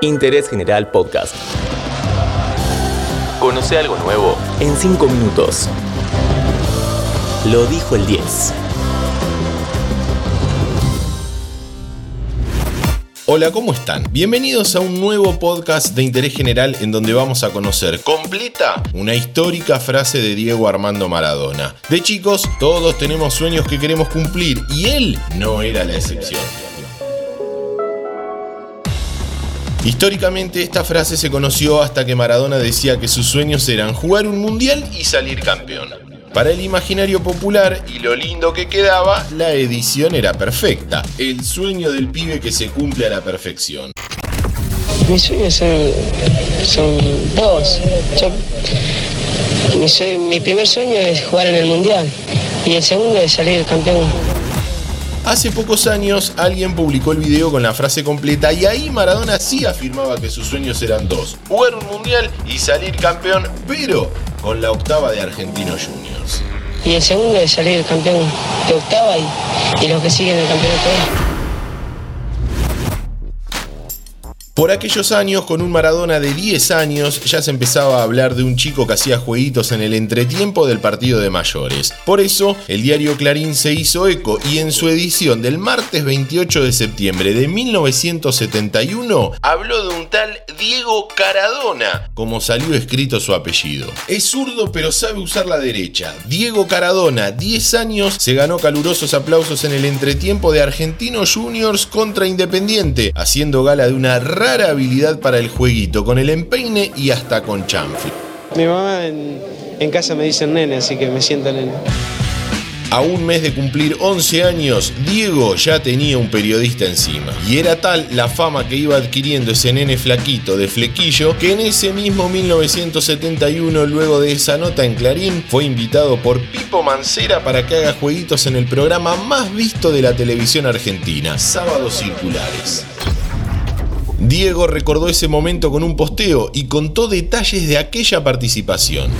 Interés General Podcast. Conoce algo nuevo en 5 minutos. Lo dijo el 10. Hola, ¿cómo están? Bienvenidos a un nuevo podcast de interés general en donde vamos a conocer completa una histórica frase de Diego Armando Maradona. De chicos, todos tenemos sueños que queremos cumplir y él no era la excepción. Históricamente esta frase se conoció hasta que Maradona decía que sus sueños eran jugar un mundial y salir campeón. Para el imaginario popular y lo lindo que quedaba, la edición era perfecta. El sueño del pibe que se cumple a la perfección. Mis sueños son, dos. mi, mi primer sueño es jugar en el Mundial y el segundo es salir campeón. Hace pocos años alguien publicó el video con la frase completa y ahí Maradona sí afirmaba que sus sueños eran dos, jugar un mundial y salir campeón, pero con la octava de Argentinos Juniors. Y el segundo es salir campeón de octava y, los que siguen el campeonato. Por aquellos años, con un Maradona de 10 años, ya se empezaba a hablar de un chico que hacía jueguitos en el entretiempo del partido de mayores. Por eso, el diario Clarín se hizo eco y en su edición del martes 28 de septiembre de 1971 habló de un tal Diego Caradona, como salió escrito su apellido. Es zurdo pero sabe usar la derecha. Diego Caradona, 10 años, se ganó calurosos aplausos en el entretiempo de Argentinos Juniors contra Independiente, haciendo gala de una habilidad para el jueguito, con el empeine y hasta con chanfle. Mi mamá en, en casa me dice nene, así que me siento nene. A un mes de cumplir 11 años, Diego ya tenía un periodista encima. Y era tal la fama que iba adquiriendo ese nene flaquito de flequillo que en ese mismo 1971, luego de esa nota en Clarín, fue invitado por Pipo Mancera para que haga jueguitos en el programa más visto de la televisión argentina, Sábados Circulares. Diego recordó ese momento con un posteo y contó detalles de aquella participación.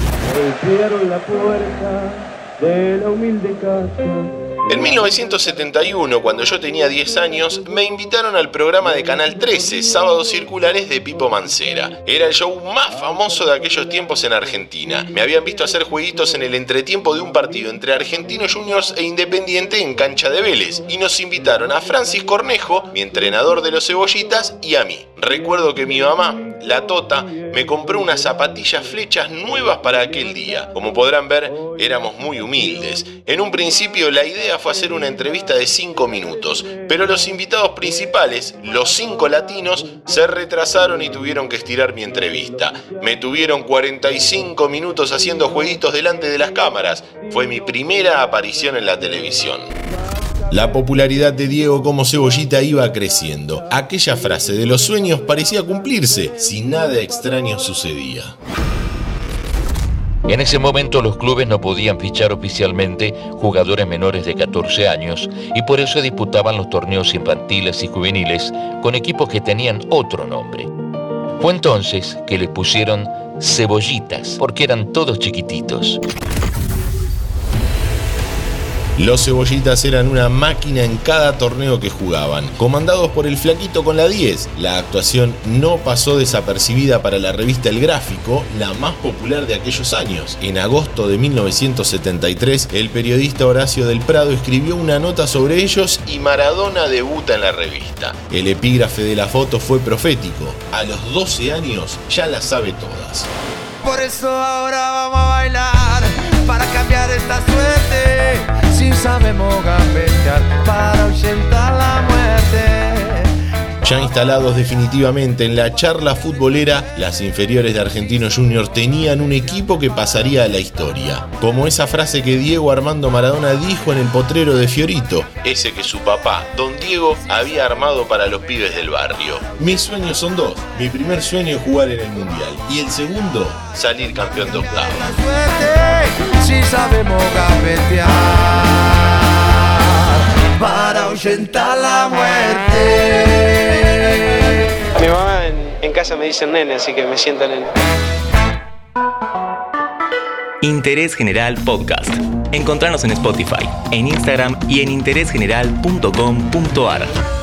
En 1971, cuando yo tenía 10 años, me invitaron al programa de Canal 13, Sábados Circulares de Pipo Mancera. Era el show más famoso de aquellos tiempos en Argentina. Me habían visto hacer jueguitos en el entretiempo de un partido entre Argentinos Juniors e Independiente en cancha de Vélez. Y nos invitaron a Francis Cornejo, mi entrenador de los cebollitas, y a mí. Recuerdo que mi mamá, la Tota, me compró unas zapatillas flechas nuevas para aquel día. Como podrán ver, éramos muy humildes. En un principio la idea fue hacer una entrevista de 5 minutos, pero los invitados principales, los 5 latinos, se retrasaron y tuvieron que estirar mi entrevista. Me tuvieron 45 minutos haciendo jueguitos delante de las cámaras. Fue mi primera aparición en la televisión. La popularidad de Diego como cebollita iba creciendo. Aquella frase de los sueños parecía cumplirse si nada extraño sucedía. En ese momento los clubes no podían fichar oficialmente jugadores menores de 14 años y por eso disputaban los torneos infantiles y juveniles con equipos que tenían otro nombre. Fue entonces que les pusieron cebollitas porque eran todos chiquititos. Los cebollitas eran una máquina en cada torneo que jugaban, comandados por el flaquito con la 10. La actuación no pasó desapercibida para la revista El Gráfico, la más popular de aquellos años. En agosto de 1973, el periodista Horacio del Prado escribió una nota sobre ellos y Maradona debuta en la revista. El epígrafe de la foto fue profético. A los 12 años ya la sabe todas. Por eso ahora vamos a bailar para cambiar esta suerte si sabemos gambetear para ahuyentar la muerte. Ya instalados definitivamente en la charla futbolera, las inferiores de Argentinos Juniors tenían un equipo que pasaría a la historia. Como esa frase que Diego Armando Maradona dijo en el potrero de Fiorito, ese que su papá, don Diego, había armado para los pibes del barrio. Mis sueños son dos. Mi primer sueño es jugar en el Mundial y el segundo, salir campeón de octavo. Si sabemos para ahuyentar la muerte. Casa me dice nene, así que me siento nene. Interés General Podcast. Encontrarnos en Spotify, en Instagram y en interésgeneral.com.ar.